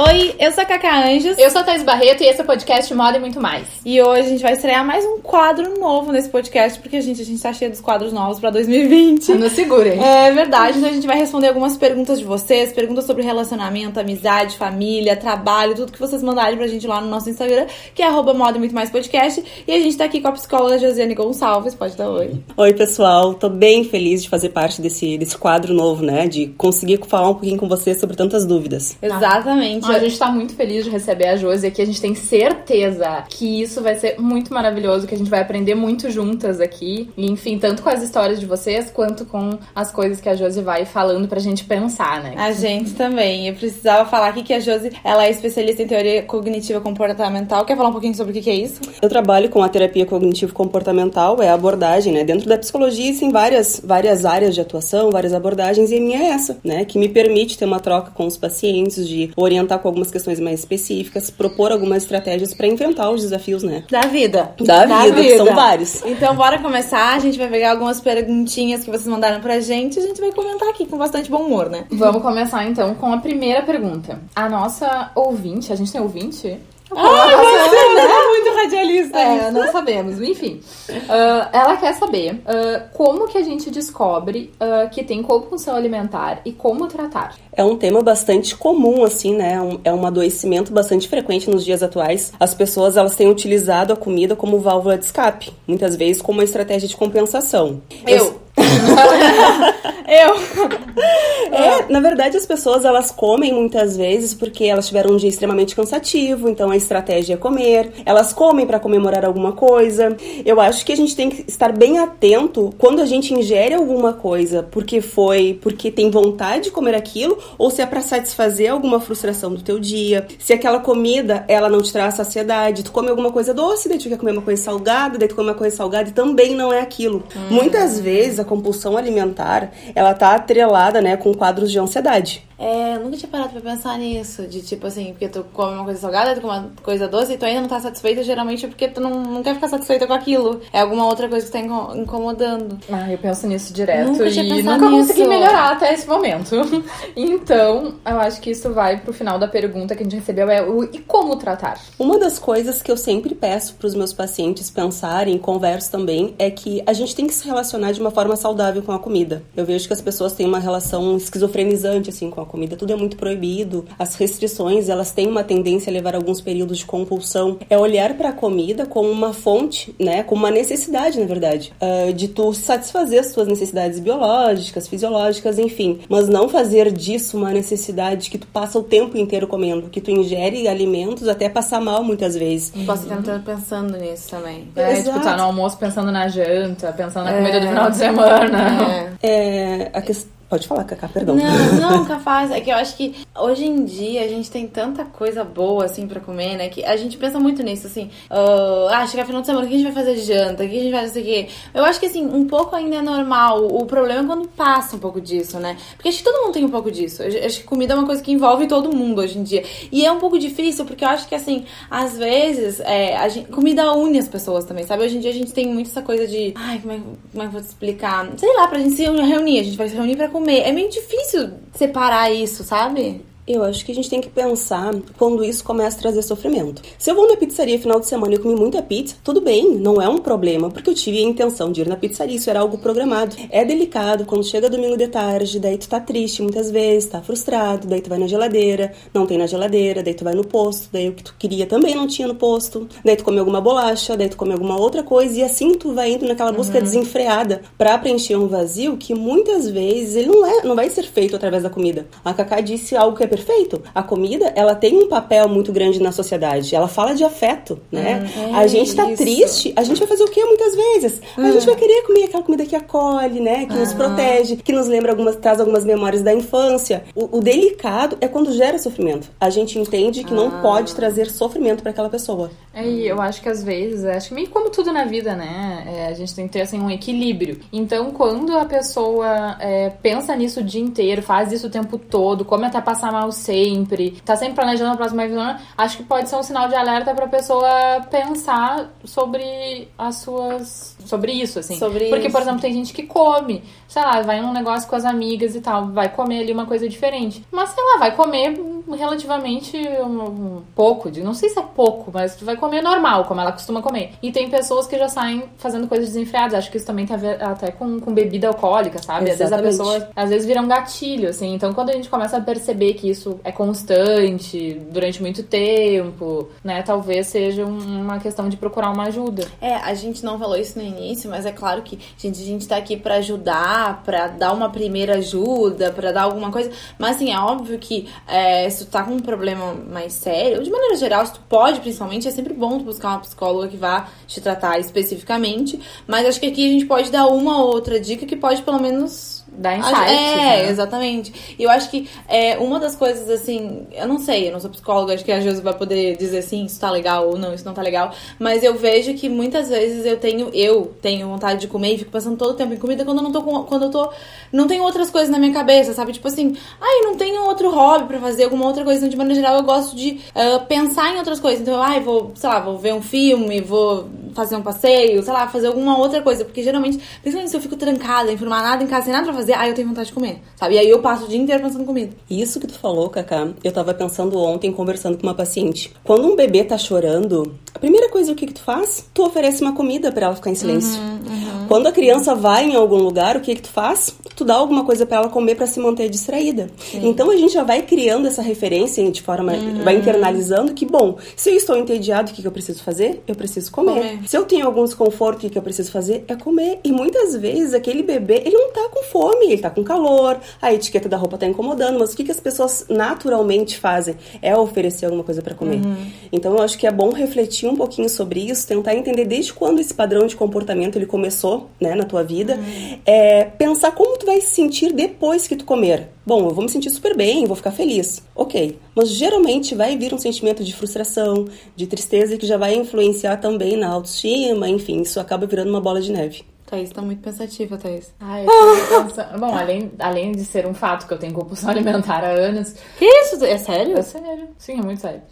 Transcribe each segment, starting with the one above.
Oi, eu sou a Cacá Anjos. Eu sou a Thais Barreto e esse é o podcast Moda e Muito Mais. E hoje a gente vai estrear mais um quadro novo nesse podcast, porque, gente, a gente tá cheio dos quadros novos pra 2020. Nos segurem. É verdade, então a gente vai responder algumas perguntas de vocês, perguntas sobre relacionamento, amizade, família, trabalho, tudo que vocês mandarem pra gente lá no nosso Instagram, que é arroba Moda e Muito Mais Podcast. E a gente tá aqui com a psicóloga Josiane Gonçalves. Pode dar oi. Oi, pessoal. Tô bem feliz de fazer parte desse, desse quadro novo, né? De conseguir falar um pouquinho com vocês sobre tantas dúvidas. Exatamente. A gente tá muito feliz de receber a Josi aqui. A gente tem certeza que isso vai ser muito maravilhoso, que a gente vai aprender muito juntas aqui. E, enfim, tanto com as histórias de vocês, quanto com as coisas que a Josi vai falando pra gente pensar, né? A gente também. Eu precisava falar aqui que a Josi, ela é especialista em teoria cognitiva comportamental. Quer falar um pouquinho sobre o que é isso? Eu trabalho com a terapia cognitivo-comportamental, é a abordagem, né? Dentro da psicologia, tem várias, várias áreas de atuação, várias abordagens, e a minha é essa, né? Que me permite ter uma troca com os pacientes, de orientar com algumas questões mais específicas, propor algumas estratégias para enfrentar os desafios, né? Da vida. Da, vida, que são vários. Então, bora começar. A gente vai pegar algumas perguntinhas que vocês mandaram pra gente e a gente vai comentar aqui com bastante bom humor, né? Vamos começar então com a primeira pergunta. A nossa ouvinte, a gente tem ouvinte? Ah, você é muito radialista. É, não sabemos, enfim. Uh, ela quer saber uh, como que a gente descobre uh, que tem compulsão alimentar e como tratar. É um tema bastante comum, assim, né? Um, é um adoecimento bastante frequente nos dias atuais. As pessoas, elas têm utilizado a comida como válvula de escape, muitas vezes como uma estratégia de compensação. Eu. Eu. É, na verdade, as pessoas elas comem muitas vezes porque elas tiveram um dia extremamente cansativo, então a estratégia é comer. Elas comem para comemorar alguma coisa. Eu acho que a gente tem que estar bem atento quando a gente ingere alguma coisa porque foi, porque tem vontade de comer aquilo ou se é para satisfazer alguma frustração do teu dia. Se aquela comida ela não te traz saciedade, tu come alguma coisa doce, daí tu quer comer uma coisa salgada, daí tu come uma coisa salgada e também não é aquilo. Hum. Muitas vezes a compulsão alimentar, ela tá atrelada, né, com quadros de ansiedade. É, eu nunca tinha parado pra pensar nisso. De tipo assim, porque tu come uma coisa salgada, tu come uma coisa doce e tu ainda não tá satisfeita, geralmente é porque tu não, não quer ficar satisfeita com aquilo. É alguma outra coisa que tá incomodando. Ah, eu penso nisso direto Nunca tinha e nunca nisso. consegui melhorar até esse momento. então, eu acho que isso vai pro final da pergunta que a gente recebeu: é o e como tratar? Uma das coisas que eu sempre peço pros meus pacientes pensarem, converso também, é que a gente tem que se relacionar de uma forma saudável com a comida. Eu vejo que as pessoas têm uma relação esquizofrenizante, assim, com a comida, tudo é muito proibido. As restrições, elas têm uma tendência a levar alguns períodos de compulsão. É olhar para a comida como uma fonte, né, como uma necessidade, na verdade, uh, de tu satisfazer as tuas necessidades biológicas, fisiológicas, enfim, mas não fazer disso uma necessidade que tu passa o tempo inteiro comendo, que tu ingere alimentos até passar mal muitas vezes. Posso estar pensando nisso também. É, Exato. tipo, tá no almoço pensando na janta, pensando na comida do final de semana. É. É, a questão Pode falar, Cacá, perdão. Não, não, capaz. É que eu acho que hoje em dia a gente tem tanta coisa boa, assim, pra comer, né? Que a gente pensa muito nisso, assim. Uh, ah, chegar final de semana, o que a gente vai fazer de janta? O que a gente vai fazer aqui? Eu acho que, assim, um pouco ainda é normal. O problema é quando passa um pouco disso, né? Porque acho que todo mundo tem um pouco disso. Eu acho que comida é uma coisa que envolve todo mundo hoje em dia. E é um pouco difícil, porque eu acho que, assim, às vezes, é, a gente, comida une as pessoas também, sabe? Hoje em dia a gente tem muito essa coisa de. Ai, como é, como é que eu vou te explicar? Sei lá, pra gente se reunir. A gente vai se reunir pra comer. É meio difícil separar isso, sabe? Eu acho que a gente tem que pensar quando isso começa a trazer sofrimento. Se eu vou na pizzaria final de semana e comi muita pizza, tudo bem, não é um problema, porque eu tive a intenção de ir na pizzaria, isso era algo programado. É delicado quando chega domingo de tarde, daí tu tá triste muitas vezes, tá frustrado, daí tu vai na geladeira, não tem na geladeira, daí tu vai no posto, daí o que tu queria também não tinha no posto, daí tu come alguma bolacha, daí tu come alguma outra coisa e assim tu vai indo naquela busca uhum. desenfreada para preencher um vazio que muitas vezes ele não é, não vai ser feito através da comida. A Cacá disse algo que é perfeito. A comida, ela tem um papel muito grande na sociedade. Ela fala de afeto, né? Hum, a gente tá isso. triste, a gente vai fazer o quê muitas vezes? A Hum. gente vai querer comer aquela comida que acolhe, né? Que nos protege, que nos lembra algumas, traz algumas memórias da infância. O, o delicado é quando gera sofrimento. A gente entende que Ah. não pode trazer sofrimento para aquela pessoa. É, e eu acho que às vezes, acho que meio como tudo na vida, né? É, a gente tem que ter assim, um equilíbrio. Então, quando a pessoa é, pensa nisso o dia inteiro, faz isso o tempo todo, come até passar mal sempre, tá sempre planejando a próxima semana, acho que pode ser um sinal de alerta pra pessoa pensar sobre as suas. sobre isso, assim. Sobre Porque, isso. por exemplo, tem gente que come, sei lá, vai num negócio com as amigas e tal, vai comer ali uma coisa diferente. Mas, sei lá, vai comer relativamente um, pouco, de, não sei se é pouco, mas tu vai comer normal, como ela costuma comer. E tem pessoas que já saem fazendo coisas desenfreadas. Acho que isso também tem a ver até com, com bebida alcoólica, sabe? Exatamente. Às vezes a pessoa, às vezes vira um gatilho, assim. Então quando a gente começa a perceber que isso é constante, durante muito tempo, né? Talvez seja uma questão de procurar uma ajuda. É, a gente não falou isso no início, mas é claro que, gente, a gente tá aqui para ajudar, para dar uma primeira ajuda, para dar alguma coisa. Mas assim, é óbvio que é, se tu tá com um problema mais sério, de maneira geral, se tu pode, principalmente, é sempre bom tu buscar uma psicóloga que vá te tratar especificamente. Mas acho que aqui a gente pode dar uma ou outra dica que pode pelo menos Dá insight. É, né? exatamente. E eu acho que é, uma das coisas, assim, eu não sei, eu não sou psicóloga, acho que a Josi vai poder dizer sim, isso tá legal ou não, isso não tá legal. Mas eu vejo que muitas vezes eu tenho, eu tenho vontade de comer e fico pensando todo o tempo em comida quando eu não tô com, quando eu tô. Não tenho outras coisas na minha cabeça, sabe? Tipo assim, ai, não tenho outro hobby pra fazer, alguma outra coisa. Então, de maneira geral, eu gosto de uh, pensar em outras coisas. Então, ai, vou, sei lá, vou ver um filme, vou fazer um passeio, sei lá, fazer alguma outra coisa. Porque geralmente, principalmente se eu fico trancada, nada em casa, sem nada pra fazer, aí eu tenho vontade de comer, sabe? E aí eu passo o dia inteiro pensando em comida. Isso que tu falou, Cacá, eu tava pensando ontem, conversando com uma paciente. Quando um bebê tá chorando, a primeira coisa o que que tu faz? Tu oferece uma comida para ela ficar em silêncio. Uhum, uhum. Quando a criança vai em algum lugar, o que que tu faz? Tu dá alguma coisa para ela comer para se manter distraída. Sim. Então a gente já vai criando essa referência de forma, uhum. vai internalizando que, bom, se eu estou entediado, o que que eu preciso fazer? Eu preciso comer. comer. Se eu tenho algum desconforto, o que que eu preciso fazer? É comer. E muitas vezes aquele bebê, ele não tá com fome, ele tá com calor, a etiqueta da roupa tá incomodando, mas o que que as pessoas naturalmente fazem? É oferecer alguma coisa para comer. Uhum. Então eu acho que é bom refletir um pouquinho sobre isso, tentar entender desde quando esse padrão de comportamento ele começou, né, na tua vida, uhum. é, pensar como tu vai se sentir depois que tu comer. Bom, eu vou me sentir super bem, vou ficar feliz. Ok. Mas geralmente vai vir um sentimento de frustração, de tristeza que já vai influenciar também na autoestima, enfim, isso acaba virando uma bola de neve. Thaís tá muito pensativa, Thaís. Ai, eu pensando... Bom, além, além de ser um fato que eu tenho compulsão alimentar há anos. Que isso? É sério? É sério. Sim, é muito sério.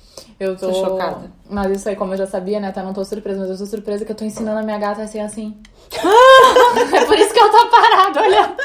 Eu tô. tô chocada. Mas isso aí, como eu já sabia, né? Tá, não tô surpresa, mas eu tô surpresa que eu tô ensinando a minha gata a ser assim. é por isso que ela tá parada, olha.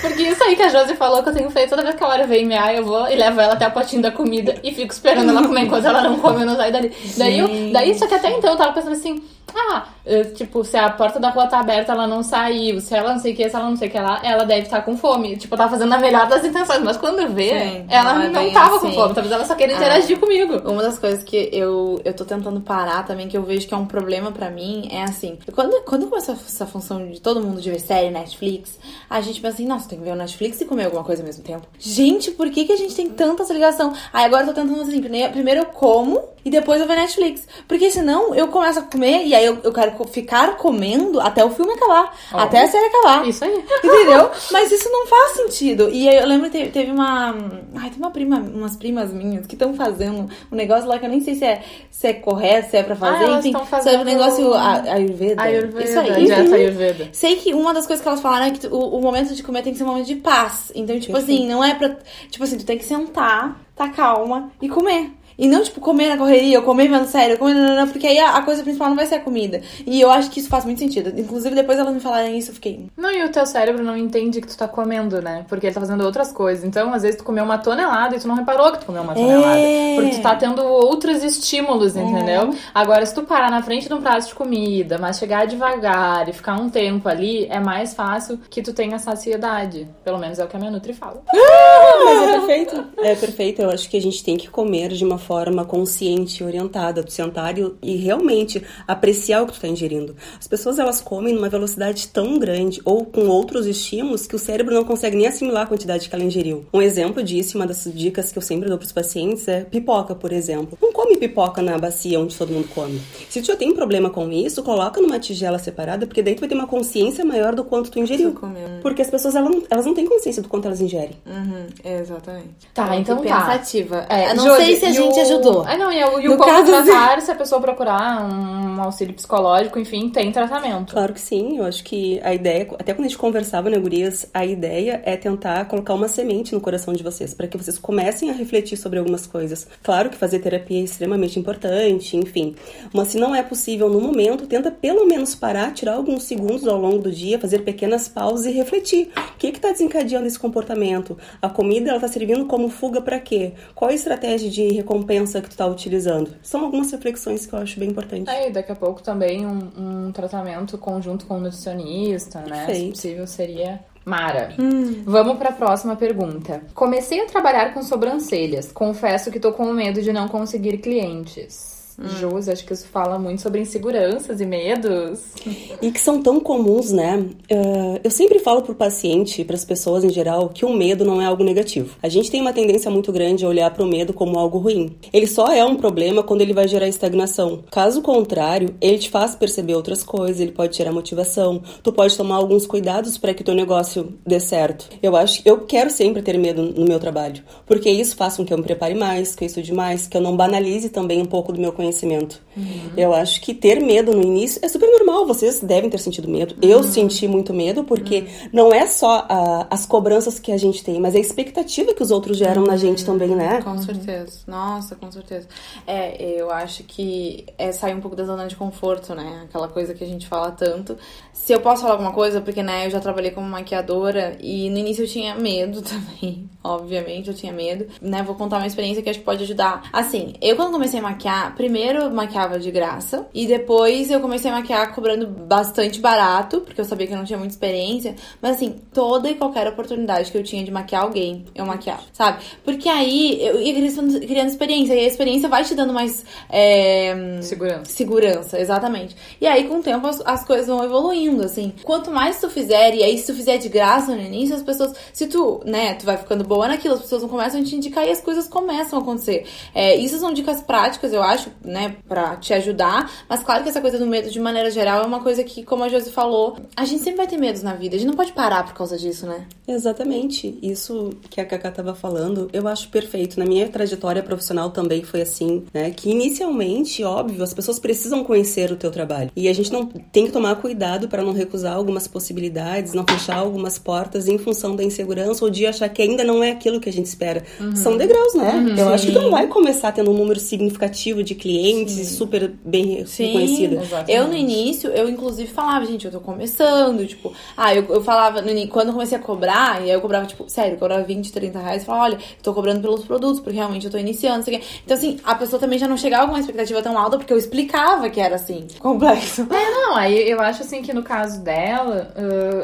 Porque isso aí que a Josi falou que eu tenho feito toda vez que a hora vem mear, eu vou e levo ela até a potinho da comida e fico esperando ela comer enquanto ela não come, eu não saio dali. Daí, eu, daí, só que até então eu tava pensando assim, ah, tipo, se a porta da rua tá aberta, ela não saiu. Se ela não sei o que, se ela não sei o que lá, ela deve estar tá com fome. Tipo, eu tava fazendo a melhor das intenções. Mas quando vê, Sim, ela não, é não tava assim. com fome. Talvez ela só queira interagir ah, comigo. Uma das coisas que eu, eu tô tentando parar também, que eu vejo que é um problema pra mim, é assim. Quando, quando começou essa função de todo mundo de ver série, Netflix, a gente pensa assim, nossa, tem que ver o Netflix e comer alguma coisa ao mesmo tempo. Gente, por que, que a gente tem tanta essa ligação? Aí agora eu tô tentando assim, primeiro eu como e depois eu ver Netflix. Porque senão eu começo a comer e aí eu, eu quero ficar comendo até o filme acabar. Oh. Até a série acabar. Isso aí. Entendeu? Mas isso não faz sentido. E aí eu lembro que teve uma. Ai, tem uma prima, umas primas minhas que estão fazendo um negócio lá que eu nem sei se é, se é correto, se é pra fazer. Ah, Enfim, fazendo um negócio Ayurveda. Ayurveda. Isso aí. Ayurveda. Sei que uma das coisas que elas falaram é que o, o momento de comer tem que ser um momento de paz. Então, tipo Perfeito. assim, não é pra. Tipo assim, tu tem que sentar, tá calma e comer. E não, tipo, comer na correria, ou comer vendo sério, comer, não, não, porque aí a, a, coisa principal não vai ser a comida. E eu acho que isso faz muito sentido. Inclusive, depois elas me falarem isso, eu fiquei. Não, e o teu cérebro não entende que tu tá comendo, né? Porque ele tá fazendo outras coisas. Então, às vezes, tu comeu uma tonelada e tu não reparou que tu comeu uma tonelada. É... Porque tu tá tendo outros estímulos, entendeu? É. Agora, se tu parar na frente de um prato de comida, mas chegar devagar e ficar um tempo ali, é mais fácil que tu tenha saciedade. Pelo menos é o que a minha Nutri fala. mas é perfeito. É perfeito. Eu acho que a gente tem que comer de uma forma consciente, orientada, tu sentar e, e realmente apreciar o que tu está ingerindo. As pessoas elas comem numa velocidade tão grande ou com outros estímulos que o cérebro não consegue nem assimilar a quantidade que ela ingeriu. Um exemplo disso, uma das dicas que eu sempre dou para os pacientes é pipoca, por exemplo. Não come pipoca na bacia onde todo mundo come. Se tu já tem problema com isso, coloca numa tigela separada, porque daí tu vai ter uma consciência maior do quanto tu ingeriu. Porque as pessoas elas não, elas não têm consciência do quanto elas ingerem. Uhum, exatamente. Tá, então tá. Pensativa. É, não sei se a gente o... ajudou. Ah, não, e, o, e o como tratar, se a pessoa procurar um auxílio psicológico, enfim, tem tratamento. Claro que sim, eu acho que a ideia, até quando a gente conversava, né, gurias, a ideia é tentar colocar uma semente no coração de vocês, para que vocês comecem a refletir sobre algumas coisas. Claro que fazer terapia é extremamente importante, enfim, mas se não é possível no momento, tenta pelo menos parar, tirar alguns segundos ao longo do dia, fazer pequenas pausas e refletir. O que está desencadeando esse comportamento? A comida ela tá servindo como fuga para quê? Qual a estratégia de recompensa que tu tá utilizando? São algumas reflexões que eu acho bem importantes. Aí, daqui a pouco também um, um tratamento conjunto com o nutricionista, né? Perfeito. Se possível, seria Mara, vamos para a próxima pergunta. Comecei a trabalhar com sobrancelhas. Confesso que tô com medo de não conseguir clientes. Hum. Jus, acho que isso fala muito sobre inseguranças e medos. E que são tão comuns, né? Uh, eu sempre falo pro paciente e para as pessoas em geral que o medo não é algo negativo. A gente tem uma tendência muito grande a olhar para o medo como algo ruim. Ele só é um problema quando ele vai gerar estagnação. Caso contrário, ele te faz perceber outras coisas, ele pode tirar motivação. Tu pode tomar alguns cuidados para que teu negócio dê certo. Eu acho, eu quero sempre ter medo no meu trabalho, porque isso faz com que eu me prepare mais, que eu estude mais, que eu não banalize também um pouco do meu conhecimento. Eu acho que ter medo no início é super normal. Vocês devem ter sentido medo. Eu senti muito medo porque não é só a- as cobranças que a gente tem, mas a expectativa que os outros geram na gente também, né? Com certeza. Nossa, com certeza. É, eu acho que é sair um pouco da zona de conforto, né? Aquela coisa que a gente fala tanto. Se eu posso falar alguma coisa, porque, né, eu já trabalhei como maquiadora e no início eu tinha medo também. Obviamente, eu tinha medo. Né, vou contar uma experiência que acho que pode ajudar. Assim, eu quando comecei a maquiar, primeiro eu maquiava de graça e depois eu comecei a maquiar cobrando bastante barato, porque eu sabia que eu não tinha muita experiência. Mas assim, toda e qualquer oportunidade que eu tinha de maquiar alguém, eu maquiava, sabe? Porque aí eu ia criando, criando experiência, e a experiência vai te dando mais é, Segurança. segurança, exatamente. E aí, com o tempo, as, as coisas vão evoluindo, assim. Quanto mais tu fizer, e aí se tu fizer de graça no início, as pessoas. Se tu, né, tu vai ficando boa naquilo, as pessoas não começam a te indicar e as coisas começam a acontecer. É, isso são dicas práticas, eu acho, né, pra te ajudar. Mas claro que essa coisa do medo, de maneira geral, é uma coisa que, como a Josi falou, a gente sempre vai ter medos na vida. A gente não pode parar por causa disso, né? Exatamente. Isso que a Cacá estava falando, eu acho perfeito. Na minha trajetória profissional também foi assim, né? Que inicialmente, óbvio, as pessoas precisam conhecer o teu trabalho. E a gente não tem que tomar cuidado para não recusar algumas possibilidades, não fechar algumas portas em função da insegurança ou de achar que ainda não é aquilo que a gente espera. São degraus, né? eu acho que tu não vai começar tendo um número significativo de clientes e super bem reconhecido. exatamente. Eu no início, eu inclusive falava, gente, eu tô começando, tipo, ah, eu, eu falava, no quando eu comecei a cobrar, e aí eu cobrava, tipo, sério, eu cobrava 20, 30 reais, e falava, olha, eu tô cobrando pelos produtos, porque realmente eu tô iniciando, não sei o quê. Então, assim, a pessoa também já não chegava com uma expectativa tão alta, porque eu explicava que era assim, complexo. É, não, aí eu acho assim que no caso dela,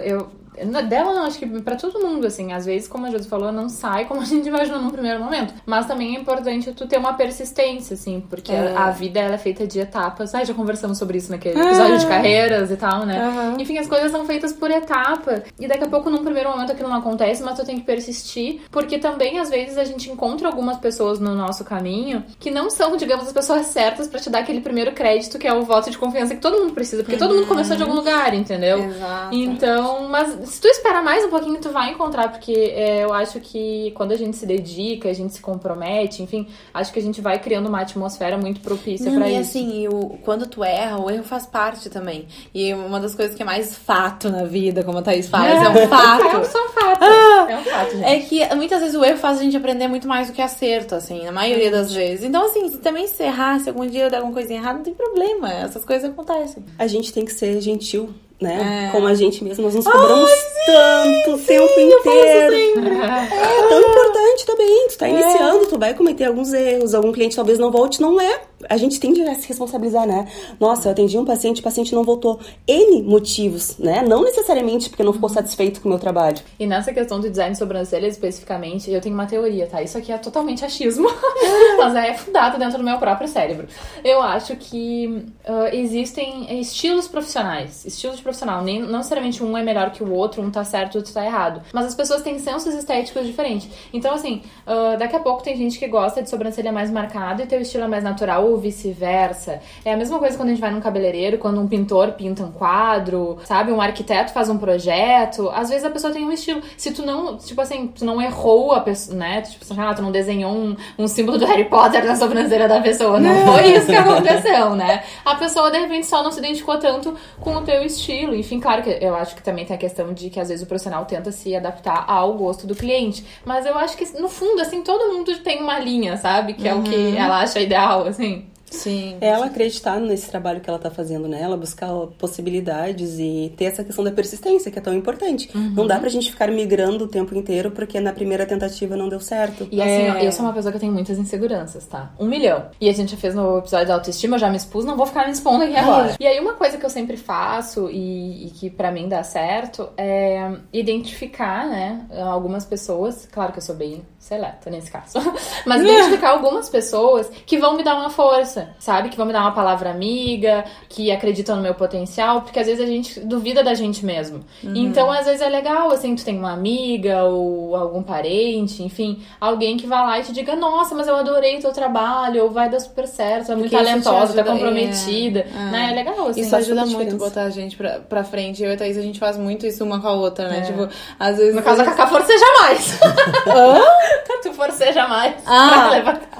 eu. Dela não, acho que pra todo mundo, assim, às vezes, como a Josi falou, não sai como a gente imaginou num primeiro momento. Mas também é importante tu ter uma persistência, assim, porque É. a vida ela é feita de etapas. Ah, já conversamos sobre isso naquele episódio de carreiras e tal, né? Aham. Enfim, as coisas são feitas por etapa. E daqui a pouco, num primeiro momento, aquilo não acontece, mas tu tem que persistir. Porque também, às vezes, a gente encontra algumas pessoas no nosso caminho que não são, digamos, as pessoas certas pra te dar aquele primeiro crédito, que é o voto de confiança que todo mundo precisa. Porque todo mundo começou de algum lugar, entendeu? Exato. Então, mas se tu esperar mais um pouquinho, tu vai encontrar, porque é, eu acho que quando a gente se dedica, a gente se compromete, enfim, acho que a gente vai criando uma atmosfera muito propícia e isso. assim, e o, quando tu erra, o erro faz parte também. E uma das coisas que é mais fato na vida, como a Thaís fala, é, um É fato. só um fato. Ah! é um fato, gente. É que muitas vezes o erro faz a gente aprender muito mais do que acerto, assim, na maioria das vezes. Então, assim, se também se errar, se algum dia eu der alguma coisinha errada, não tem problema. Essas coisas acontecem. A gente tem que ser gentil, né? É. Com a gente mesmo. Nós nos cobramos tanto o tempo inteiro. É tão importante também. Tu tá iniciando, tu vai cometer alguns erros, algum cliente talvez não volte, não é. A gente tende a se responsabilizar, né? Nossa, eu atendi um paciente, o paciente não voltou. N motivos, né? Não necessariamente porque não ficou satisfeito com o meu trabalho. E nessa questão do design de sobrancelha especificamente, eu tenho uma teoria, tá? Isso aqui é totalmente achismo, mas é fundado dentro do meu próprio cérebro. Eu acho que ah, existem estilos profissionais, estilos de profissional. Nem, não necessariamente um é melhor que o outro, um tá certo, o outro tá errado. Mas as pessoas têm sensos estéticos diferentes. Então, assim, ah, daqui a pouco tem gente que gosta de sobrancelha mais marcada e teu estilo é mais natural, ou vice-versa. É a mesma coisa quando a gente vai num cabeleireiro, quando um pintor pinta um quadro, sabe? Um arquiteto faz um projeto. Às vezes a pessoa tem um estilo. Se tu não, tipo assim, tu não errou a pessoa, né? Tipo ah, tu não desenhou um, um símbolo do Harry Potter na sobrancelha da pessoa. Não foi isso que aconteceu, né? A pessoa, de repente, só não se identificou tanto com o teu estilo. Enfim, claro que eu acho que também tem a questão de que às vezes o profissional tenta se adaptar ao gosto do cliente. Mas eu acho que, no fundo, assim, todo mundo tem uma linha, sabe? Que é o que ela acha ideal, assim. Sim. É ela acreditar nesse trabalho que ela tá fazendo, né? Ela buscar possibilidades e ter essa questão da persistência, que é tão importante. Uhum. Não dá pra gente ficar migrando o tempo inteiro porque na primeira tentativa não deu certo. E assim, É. eu sou uma pessoa que tem muitas inseguranças, tá? Um milhão. E a gente já fez no episódio da autoestima, já me expus, não vou ficar me expondo aqui agora. E aí, uma coisa que eu sempre faço e, e que pra mim dá certo é identificar, né, algumas pessoas. Claro que eu sou bem seleta nesse caso. Mas identificar algumas pessoas que vão me dar uma força, sabe? Que vão me dar uma palavra amiga, que acreditam no meu potencial, porque às vezes a gente duvida da gente mesmo. Então, às vezes é legal, assim, tu tem uma amiga ou algum parente, enfim, alguém que vá lá e te diga, nossa, mas eu adorei o teu trabalho, ou vai dar super certo, é muito talentosa, tu é comprometida, é. né? É legal, assim. Isso ajuda a muito diferença. botar a gente pra, pra frente. Eu e a Thaís, a gente faz muito isso uma com a outra, né? É. Tipo, às vezes. No caso, a Cacá forceja mais. tu forceja mais Ah. pra levantar.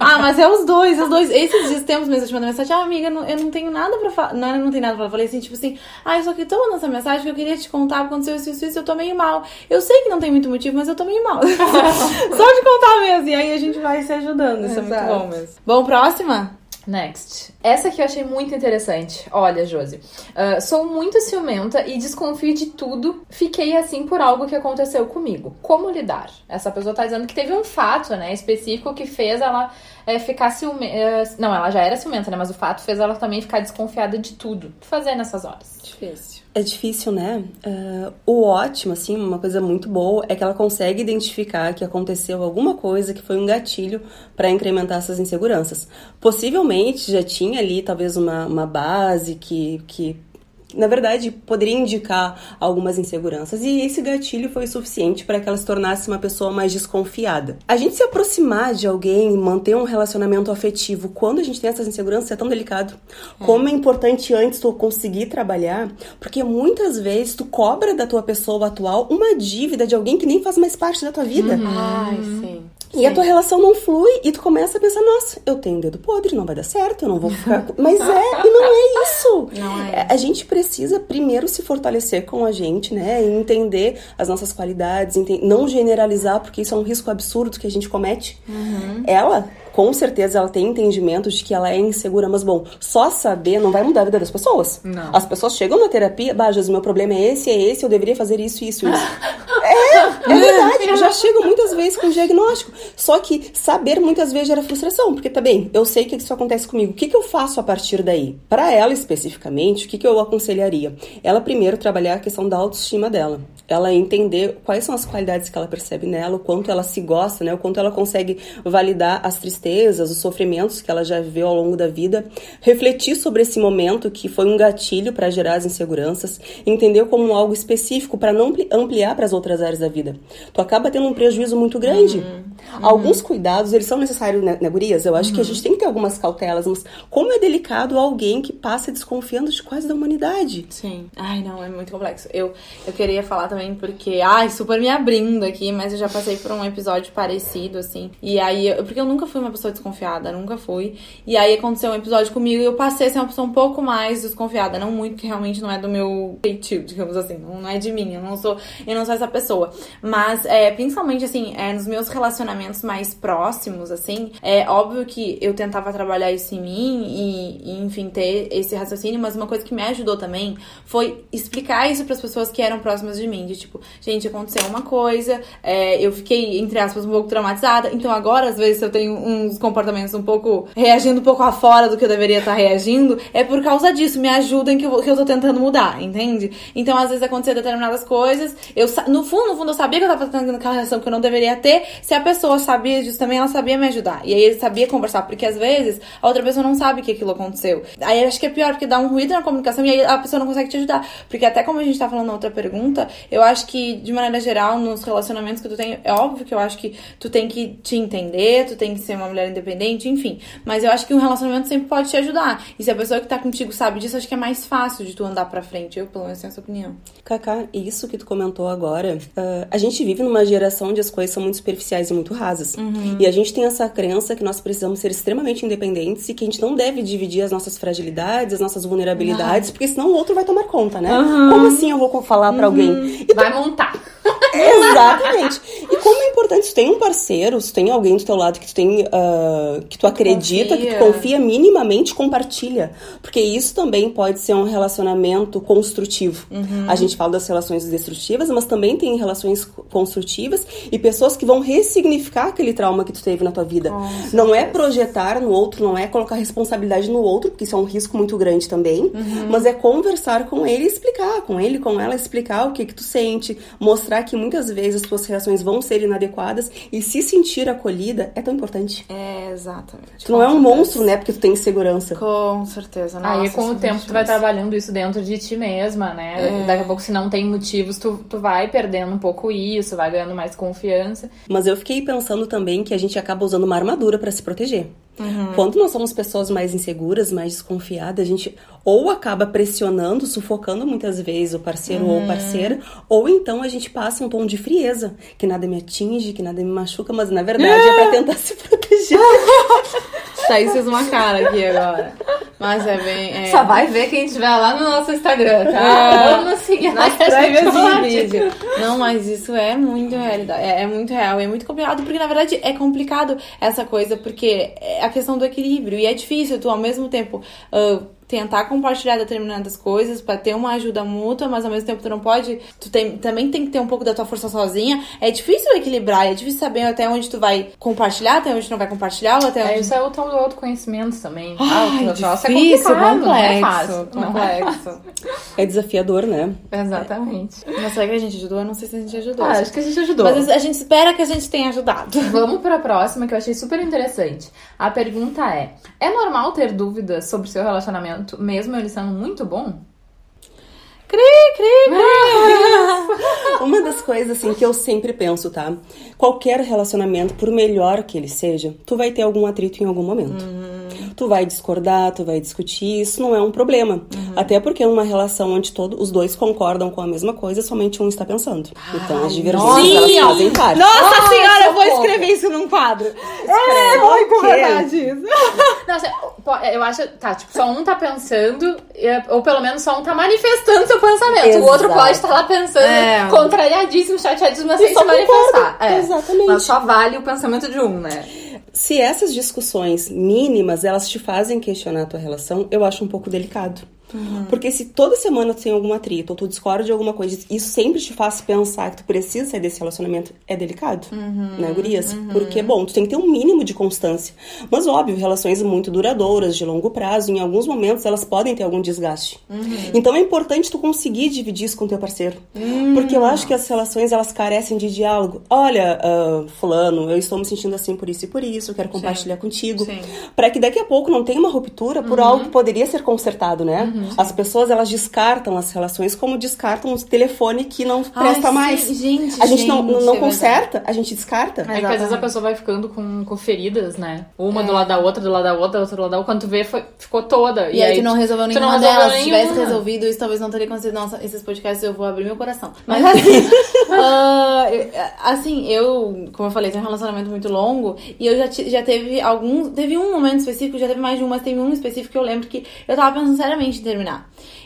Ah, mas é os dois, os dois. Esses dias temos mesmo, eu te mandei mensagem, ah, amiga, não- eu não tenho nada pra falar. Não, eu não tenho nada pra falar. Eu falei assim, tipo assim, ah, eu só que tô mandando essa mensagem que eu queria te contar, aconteceu isso, isso, isso, eu tô meio mal. Eu sei que não tem muito motivo, mas eu tô meio mal. só de contar mesmo. E aí a gente vai se ajudando. Isso é muito Exato. bom mesmo. Bom, próxima? Next. Essa aqui eu achei muito interessante. Olha, Josi. ah, sou muito ciumenta e desconfio de tudo. Fiquei assim por algo que aconteceu comigo. Como lidar? Essa pessoa tá dizendo que teve um fato, né, específico que fez ela é, ficar ciumenta. não, ela já era ciumenta, né? Mas o fato fez ela também ficar desconfiada de tudo. O que fazer nessas horas? Difícil. É difícil, né? Ah, o ótimo, assim, uma coisa muito boa é que ela consegue identificar que aconteceu alguma coisa que foi um gatilho para incrementar essas inseguranças. Possivelmente já tinha ali talvez uma, uma base que, que na verdade, poderia indicar algumas inseguranças. E esse gatilho foi suficiente para que ela se tornasse uma pessoa mais desconfiada. A gente se aproximar de alguém, manter um relacionamento afetivo, quando a gente tem essas inseguranças, é tão delicado. Como é importante antes tu conseguir trabalhar, porque muitas vezes tu cobra da tua pessoa atual uma dívida de alguém que nem faz mais parte da tua vida. Ai, sim. E a tua relação não flui e tu começa a pensar, nossa, eu tenho um dedo podre, não vai dar certo, eu não vou ficar. com-" Mas é, e não é isso. Não é A gente precisa primeiro se fortalecer com a gente, né? E entender as nossas qualidades, não generalizar, porque isso é um risco absurdo que a gente comete. Ela, com certeza, ela tem entendimento de que ela é insegura, mas bom, só saber não vai mudar a vida das pessoas. Não. As pessoas chegam na terapia, bah, Jesus, meu problema é esse, é esse, eu deveria fazer isso, isso, isso. É, é verdade. Já chego muitas vezes com diagnóstico. Só que saber muitas vezes gera frustração, porque tá bem, eu sei que isso acontece comigo. O que, que eu faço a partir daí? Para ela especificamente, o que, que eu aconselharia? Ela primeiro trabalhar a questão da autoestima dela. Ela entender quais são as qualidades que ela percebe nela, o quanto ela se gosta, né? O quanto ela consegue validar as tristezas, os sofrimentos que ela já viveu ao longo da vida, refletir sobre esse momento que foi um gatilho para gerar as inseguranças, entender como algo específico para não ampli- ampliar para as outras áreas da vida. Tu acaba tendo um prejuízo muito grande. Alguns cuidados, eles são necessários, né, né, gurias? Eu acho que a gente tem que ter algumas cautelas, mas como é delicado alguém que passa desconfiando de quase da humanidade? Sim. Ai, não, é muito complexo. Eu, eu queria falar também porque, ai, super me abrindo aqui, mas eu já passei por um episódio parecido, assim. E aí, eu- porque eu nunca fui uma pessoa desconfiada, nunca fui. E aí aconteceu um episódio comigo e eu passei a ser uma pessoa um pouco mais desconfiada. Não muito, que realmente não é do meu feitio, digamos assim. Não, é de mim, eu não sou, eu não sou essa pessoa. Mas, é, principalmente, assim, é, nos meus relacionamentos mais próximos, assim, é óbvio que eu tentava trabalhar isso em mim e, e, enfim, ter esse raciocínio, mas uma coisa que me ajudou também foi explicar isso pras pessoas que eram próximas de mim. De tipo, gente, aconteceu uma coisa, é, eu fiquei, entre aspas, um pouco traumatizada, então agora, às vezes, eu tenho uns comportamentos um pouco reagindo um pouco afora do que eu deveria estar reagindo, é por causa disso, me ajudem que eu, que eu tô tentando mudar, entende? Então, às vezes, acontecia determinadas coisas, eu, no fundo, no fundo, eu sabia que eu tava tendo aquela reação que eu não deveria ter, se a pessoa sabia disso também, ela sabia me ajudar. E aí ele sabia conversar, porque às vezes a outra pessoa não sabe que aquilo aconteceu. Aí acho que é pior, porque dá um ruído na comunicação e aí a pessoa não consegue te ajudar. Porque até como a gente tá falando na outra pergunta, eu acho que, de maneira geral, nos relacionamentos que tu tem, é óbvio que eu acho que tu tem que te entender, tu tem que ser uma mulher independente, enfim. Mas eu acho que um relacionamento sempre pode te ajudar. E se a pessoa que tá contigo sabe disso, acho que é mais fácil de tu andar pra frente. Eu, pelo menos, tenho essa opinião. Kaká, isso que tu comentou agora, ah, a gente vive numa geração onde as coisas são muito superficiais e muito rasas. E a gente tem essa crença que nós precisamos ser extremamente independentes e que a gente não deve dividir as nossas fragilidades, as nossas vulnerabilidades, porque senão o outro vai tomar conta, né? Como assim eu vou falar pra alguém? E Vai montar. Exatamente. Como é importante, se tem um parceiro, se tem alguém do teu lado que tu tem, uh, que tu acredita, confia. que tu confia minimamente, compartilha. Porque isso também pode ser um relacionamento construtivo. A gente fala das relações destrutivas, mas também tem relações construtivas e pessoas que vão ressignificar aquele trauma que tu teve na tua vida. não é projetar no outro, não é colocar responsabilidade no outro, porque isso é um risco muito grande também, mas é conversar com ele e explicar, com ele, com ela, explicar o que que tu sente, mostrar que muitas vezes as tuas reações vão ser inadequadas e se sentir acolhida é tão importante. É, exatamente. Tu não é um certeza. monstro, né, porque tu tem segurança. Com certeza. Aí com o é tempo tu vai trabalhando isso dentro de ti mesma, né? Daqui a pouco, se não tem motivos, tu, tu vai perdendo um pouco isso, vai ganhando mais confiança. Mas eu fiquei pensando também que a gente acaba usando uma armadura pra se proteger. Quando nós somos pessoas mais inseguras, mais desconfiadas, a gente ou acaba pressionando, sufocando muitas vezes o parceiro ou parceira, ou então a gente passa um tom de frieza, que nada me atinge, que nada me machuca, mas na verdade é pra tentar se proteger. Thaís fez uma cara aqui agora. Mas é bem. É... Só vai ver quem estiver lá no nosso Instagram, tá? É. Vamos seguir Nas prévias de vídeo. Não, mas isso é muito realidade. É, é muito real. É muito complicado, porque na verdade é complicado essa coisa, porque é a questão do equilíbrio. E é difícil tu, ao mesmo tempo. ah, tentar compartilhar determinadas coisas pra ter uma ajuda mútua, mas ao mesmo tempo tu não pode, tu tem, também tem que ter um pouco da tua força sozinha. É difícil equilibrar, é difícil saber até onde tu vai compartilhar, até onde tu não vai compartilhar, ou até onde É, isso é o tal do autoconhecimento também. Ai, ah, o é difícil, complicado, não é complexo, fácil. Não é complexo. É desafiador, né? Exatamente. Mas será que a gente ajudou? Eu não sei se a gente ajudou. Ah, acho que a gente ajudou. Mas a gente espera que a gente tenha ajudado. Vamos para a próxima, que eu achei super interessante. A pergunta é: é normal ter dúvidas sobre seu relacionamento, mesmo ele sendo muito bom? Cri, cri, cri. Uma das coisas assim que eu sempre penso, tá? Qualquer relacionamento, por melhor que ele seja, tu vai ter algum atrito em algum momento. Tu vai discordar, tu vai discutir, isso não é um problema. Até porque numa relação onde todos os dois concordam com a mesma coisa, somente um está pensando. então as divergências elas fazem parte. Nossa Ai, senhora, eu vou escrever isso num quadro. É, muito ok. verdade isso. Eu acho, tá, tipo, só um tá pensando, é, ou pelo menos só um tá manifestando seu pensamento. O outro Exato. pode estar lá pensando, É. contrariadíssimo, chateadíssimo, mas E sem se manifestar. É. Exatamente. Mas só vale o pensamento de um, né? Se essas discussões mínimas elas te fazem questionar a tua relação, eu acho um pouco delicado. Porque se toda semana tu tem algum atrito ou tu discorda de alguma coisa, isso sempre te faz pensar que tu precisa sair desse relacionamento, é delicado, né, gurias? Porque, bom, tu tem que ter um mínimo de constância. Mas, óbvio, relações muito duradouras, de longo prazo, em alguns momentos elas podem ter algum desgaste. Então é importante tu conseguir dividir isso com teu parceiro. Porque eu acho que as relações, elas carecem de diálogo. Olha, ah, fulano, eu estou me sentindo assim por isso e por isso, eu quero compartilhar contigo. Sim. Para que daqui a pouco não tenha uma ruptura por algo que poderia ser consertado, né? As pessoas, elas descartam as relações como descartam o telefone que não presta sim, mais. gente, a gente, não, gente, não é conserta, a gente descarta. É que às vezes a pessoa vai ficando com, com feridas, né? Uma do lado da outra, do lado da outra, outra do lado da outra. Quando tu vê, foi, ficou toda. E, aí tu não resolveu tu nenhuma não resolveu delas. Se tivesse nenhuma. resolvido isso, talvez não teria acontecido. Nossa, esses podcasts eu vou abrir meu coração. Mas assim, eu- assim, eu, como eu falei, tenho um relacionamento muito longo e eu já, já teve alguns. Teve um momento específico, já teve mais de um, mas teve um específico que eu lembro que eu tava pensando seriamente terminar.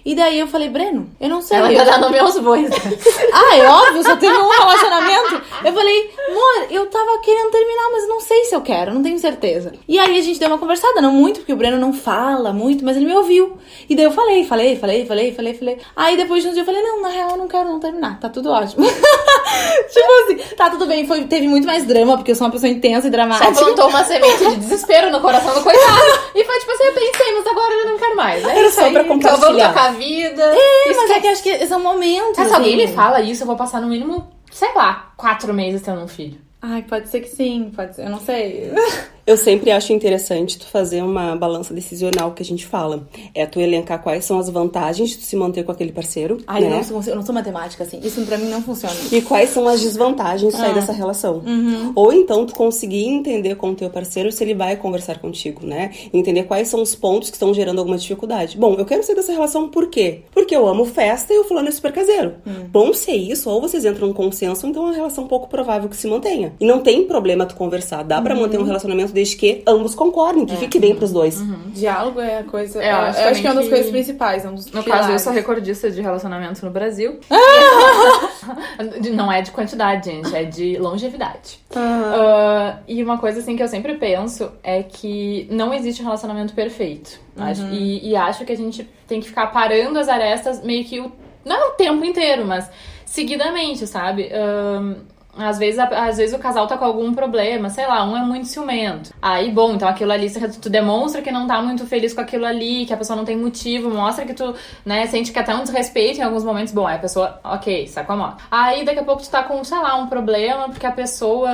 E daí eu falei, Breno, eu não sei. Ela ainda dá nome aos bois. ah, é óbvio, só teve um relacionamento. Eu falei, amor, eu tava querendo terminar, mas não sei se eu quero, não tenho certeza. E aí a gente deu uma conversada, não muito, porque o Breno não fala muito, mas ele me ouviu. E daí eu falei, falei, falei, falei, falei, falei. Aí depois de um dia eu falei, não, na real eu não quero não terminar, tá tudo ótimo. tipo assim, tá tudo bem, foi, teve muito mais drama, porque eu sou uma pessoa intensa e Só dramática. plantou uma semente de desespero no coração do coitado. E foi tipo assim, eu pensei, mas agora eu não quero mais. É Era só aí. pra Então compartilhar. vamos tocar vida. É, mas é que acho que são momentos. Se alguém assim. me fala isso, eu vou passar no mínimo, sei lá, quatro meses tendo um filho. Ai, pode ser que sim, pode ser, eu não sei. Eu sempre acho interessante tu fazer uma balança decisional que a gente fala. É tu elencar quais são as vantagens de tu se manter com aquele parceiro, Ai, né? eu, não sou, eu não sou matemática, assim. Isso pra mim não funciona. E quais são as desvantagens de sair dessa relação. Ou então tu conseguir entender com o teu parceiro se ele vai conversar contigo, né? Entender quais são os pontos que estão gerando alguma dificuldade. Bom, eu quero sair dessa relação por quê? Porque eu amo festa e o fulano é super caseiro. Bom, se é isso, ou vocês entram num consenso, então é uma relação pouco provável que se mantenha. E não tem problema tu conversar. Dá pra manter um relacionamento desde que ambos concordem, que fique bem pros dois. Diálogo é a coisa. É, eu eu acho acho, que é uma das coisas principais. é Um No pilares. caso, eu sou recordista de relacionamento no Brasil. Não é de quantidade, gente, é de longevidade. Ah, e uma coisa assim que eu sempre penso é que não existe um relacionamento perfeito. Acho- e, e acho que a gente tem que ficar parando as arestas meio que o. Não o tempo inteiro, mas seguidamente, sabe? Ahn, às vezes, a- às vezes o casal tá com algum problema, sei lá, um é muito ciumento. Aí, bom, então aquilo ali, tu demonstra que não tá muito feliz com aquilo ali, que a pessoa não tem motivo, mostra que tu, né, sente que até um desrespeito em alguns momentos. Bom, aí a pessoa, ok, se acomoda. Aí daqui a pouco tu tá com, sei lá, um problema porque a pessoa,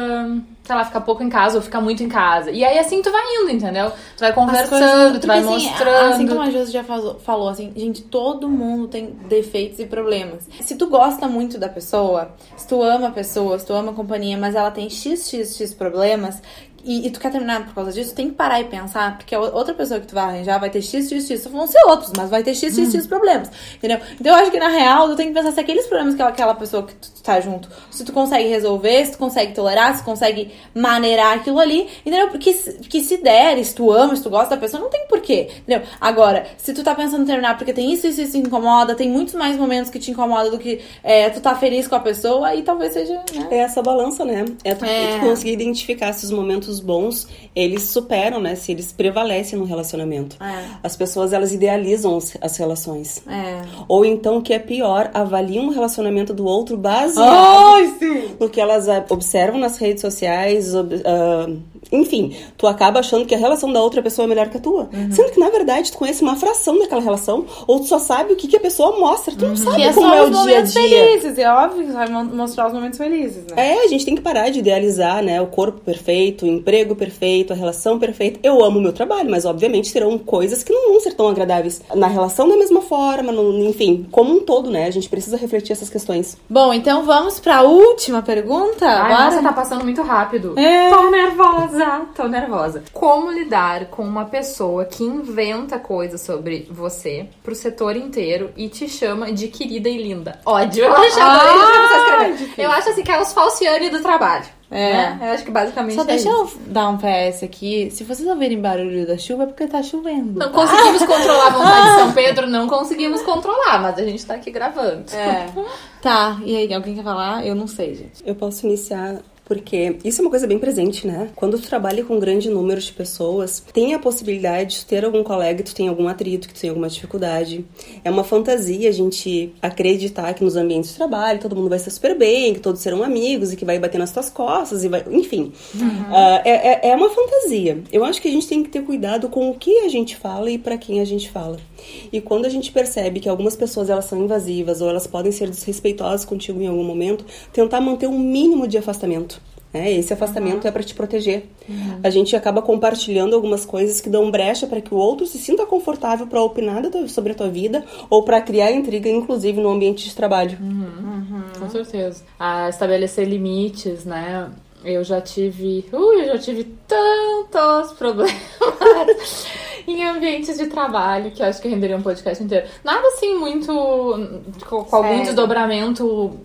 sei lá, fica pouco em casa ou fica muito em casa. E aí assim tu vai indo, entendeu? Tu vai conversando, coisas- tu vai assim, mostrando. Assim como a Josi já falou, falou, assim, gente, todo mundo tem defeitos e problemas. Se tu gosta muito da pessoa, se tu ama a pessoa, se tu ama a companhia, mas ela tem xxx problemas. E, e tu quer terminar por causa disso, tem que parar e pensar, porque a outra pessoa que tu vai arranjar vai ter xxx, vão ser outros, mas vai ter xxx problemas, entendeu? Então eu acho que na real tu tem que pensar se aqueles problemas que aquela pessoa que tu tá junto, se tu consegue resolver, se tu consegue tolerar, se tu consegue maneirar aquilo ali, entendeu? Porque se, porque se der, se tu ama, se tu gosta da pessoa, não tem porquê, entendeu? Agora, se tu tá pensando em terminar porque tem isso, isso, isso te incomoda, tem muitos mais momentos que te incomoda do que é, tu tá feliz com a pessoa, aí talvez seja, né? É essa balança, né? É tu, É. tu conseguir identificar se os bons, eles superam, né? Se eles prevalecem no relacionamento. É. As pessoas, elas idealizam as relações. É. Ou então, o que é pior, avaliam o relacionamento do outro baseado sim! no que elas ah, observam nas redes sociais. ob- ah, enfim, tu acaba achando que a relação da outra pessoa é melhor que a tua. Uhum. Sendo que, na verdade, tu conhece uma fração daquela relação, ou tu só sabe o que, que a pessoa mostra. Tu não Que sabe é como só é os o dia a momentos dia. felizes, é óbvio que vai mo- mostrar os momentos felizes, né? É, a gente tem que parar de idealizar, né? O corpo perfeito, o emprego perfeito, a relação perfeita. Eu amo o meu trabalho, mas obviamente terão coisas que não vão ser tão agradáveis na relação da mesma forma, no- enfim, como um todo, né? A gente precisa refletir essas questões. Bom, então vamos pra última pergunta Ai, agora. nossa, tá passando muito rápido. É. Tô nervosa, tô nervosa. Como lidar com uma pessoa que inventa coisas sobre você pro setor inteiro e te chama de querida e linda? Ódio. Eu acho, Ah, adorei o que você escreveu. difícil. Eu acho assim que é os falciane do trabalho. É. né? Eu acho que basicamente Só é deixa isso. eu dar um PS aqui. Se vocês ouvirem barulho da chuva, é porque tá chovendo. Não conseguimos controlar a vontade de São Pedro, não conseguimos controlar, mas a gente tá aqui gravando. É. Tá, e aí, alguém quer falar? Eu não sei, gente. Eu posso iniciar porque isso é uma coisa bem presente, né? Quando tu trabalha com um grande número de pessoas, tem a possibilidade de tu ter algum colega que tu tem algum atrito, que tu tem alguma dificuldade. É uma fantasia a gente acreditar que nos ambientes de trabalho todo mundo vai ser super bem, que todos serão amigos e que vai bater nas tuas costas e vai. Enfim. Ah, é, é- é uma fantasia. Eu acho que a gente tem que ter cuidado com o que a gente fala e para quem a gente fala. E quando a gente percebe que algumas pessoas elas são invasivas ou elas podem ser desrespeitosas contigo em algum momento, tentar manter um mínimo de afastamento. né? esse afastamento é para te proteger. A gente acaba compartilhando algumas coisas que dão brecha para que o outro se sinta confortável para opinar sobre a tua vida ou para criar intriga, inclusive no ambiente de trabalho. Com certeza. A estabelecer limites, né? Eu já tive. Ui, eu já tive tantos problemas em ambientes de trabalho que eu acho que renderia um podcast inteiro. Nada assim muito. com, com algum desdobramento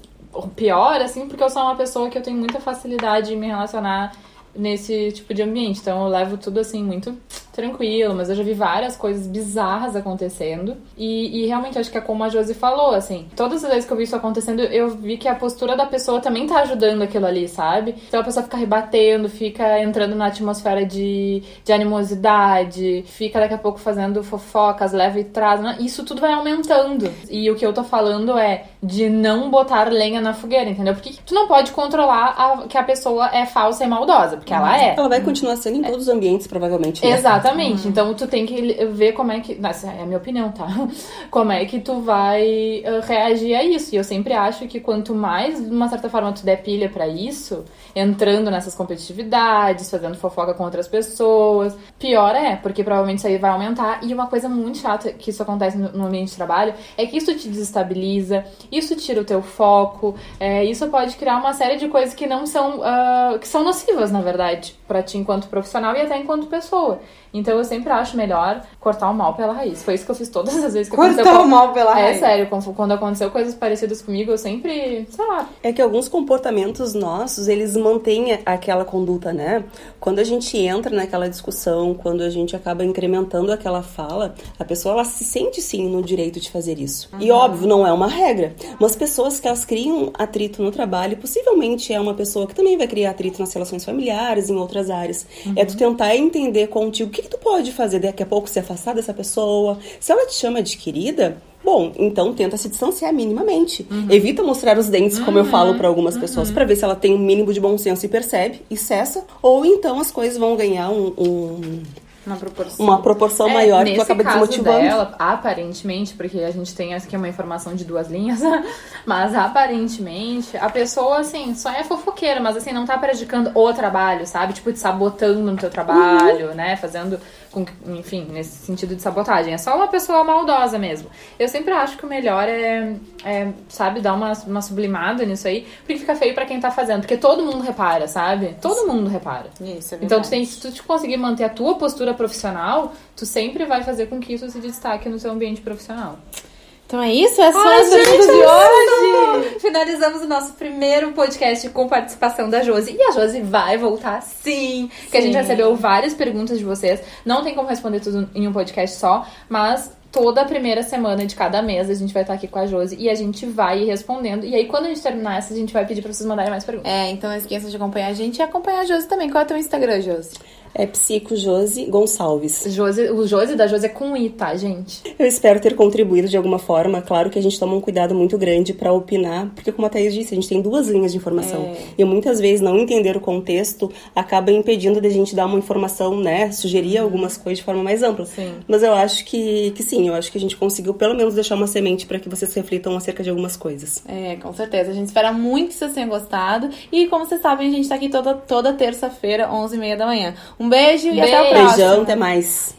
pior, assim, porque eu sou uma pessoa que eu tenho muita facilidade em me relacionar nesse tipo de ambiente. Então eu levo tudo assim muito tranquilo, mas eu já vi várias coisas bizarras acontecendo. E, e realmente acho que é como a Josi falou, assim, todas as vezes que eu vi isso acontecendo, eu vi que a postura da pessoa também tá ajudando aquilo ali, sabe? Então a pessoa fica rebatendo, fica entrando na atmosfera de, de animosidade, fica daqui a pouco fazendo fofocas, leva e traz. né? Isso tudo vai aumentando. E o que eu tô falando é de não botar lenha na fogueira, entendeu? Porque tu não pode controlar a- que a pessoa é falsa e maldosa, porque ela é. Ela vai continuar sendo em todos os ambientes, provavelmente. né? Exatamente. Então tu tem que ver como é que. Essa é a minha opinião, tá? Como é que tu vai eh, reagir a isso. E eu sempre acho que quanto mais, de uma certa forma, tu der pilha pra isso, entrando nessas competitividades, fazendo fofoca com outras pessoas, pior é, porque provavelmente isso aí vai aumentar. E uma coisa muito chata que isso acontece no ambiente de trabalho é que isso te desestabiliza, isso tira o teu foco, é, isso pode criar uma série de coisas que não são. ah, que são nocivas, na verdade, pra ti enquanto profissional e até enquanto pessoa. Então eu sempre acho melhor cortar o mal pela raiz. Foi isso que eu fiz todas as vezes que Cortar aconteceu. com- o mal pela É raiz. sério, quando aconteceu coisas parecidas comigo, eu sempre, sei lá, É que alguns comportamentos nossos, eles mantém aquela conduta, né? Quando a gente entra naquela discussão, quando a gente acaba incrementando aquela fala, a pessoa ela se sente sim no direito de fazer isso. Uhum. E óbvio, não é uma regra, mas pessoas que elas criam atrito no trabalho, possivelmente é uma pessoa que também vai criar atrito nas relações familiares, em outras áreas. Uhum. É tu tentar entender contigo o que, que tu pode fazer daqui a pouco se afastar dessa pessoa. Se ela te chama de querida, Bom, então tenta se distanciar minimamente. Uhum. Evita mostrar os dentes, como uhum. eu falo para algumas pessoas, uhum. para ver se ela tem um mínimo de bom senso e percebe e cessa. Ou então as coisas vão ganhar um, um uma proporção, uma proporção é, maior que tu acaba caso desmotivando. Dela, aparentemente, porque a gente tem aqui uma informação de duas linhas, mas aparentemente a pessoa, assim, só é fofoqueira, mas assim, não tá predicando o trabalho, sabe? Tipo, te sabotando no teu trabalho, uhum. né? Fazendo com, enfim, nesse sentido de sabotagem. É só uma pessoa maldosa mesmo. Eu sempre acho que o melhor é, é sabe, dar uma, uma sublimada nisso aí, porque fica feio para quem tá fazendo. Porque todo mundo repara, sabe? Todo mundo repara. Isso, é então, tu tem, se tu te conseguir manter a tua postura profissional, tu sempre vai fazer com que isso se destaque no seu ambiente profissional. Então é isso? Essas são as perguntas de hoje. Finalizamos o nosso primeiro podcast com participação da Josi. E a Josi vai voltar sim. sim. Que a gente recebeu várias perguntas de vocês. Não tem como responder tudo em um podcast só, mas toda a primeira semana de cada mês a gente vai estar aqui com a Josi e a gente vai ir respondendo. E aí, quando a gente terminar essa, a gente vai pedir pra vocês mandarem mais perguntas. É, então não esqueça de acompanhar a gente e acompanhar a Josi também. Qual é o teu Instagram, Josi? É Psico Josi Gonçalves. Josi, o Josi da Josi é com I, tá, gente? Eu espero ter contribuído de alguma forma. Claro que a gente toma um cuidado muito grande para opinar, porque como a Thaís disse, a gente tem duas linhas de informação. É. E muitas vezes não entender o contexto acaba impedindo de a gente dar uma informação, né, sugerir uhum. algumas coisas de forma mais ampla. Sim. Mas eu acho que, que sim, eu acho que a gente conseguiu pelo menos deixar uma semente para que vocês reflitam acerca de algumas coisas. É, com certeza. A gente espera muito que vocês tenham gostado. E como vocês sabem, a gente tá aqui toda, toda terça-feira, 11h30 da manhã. Um beijo, beijo. e até o próximo. Beijão, até mais.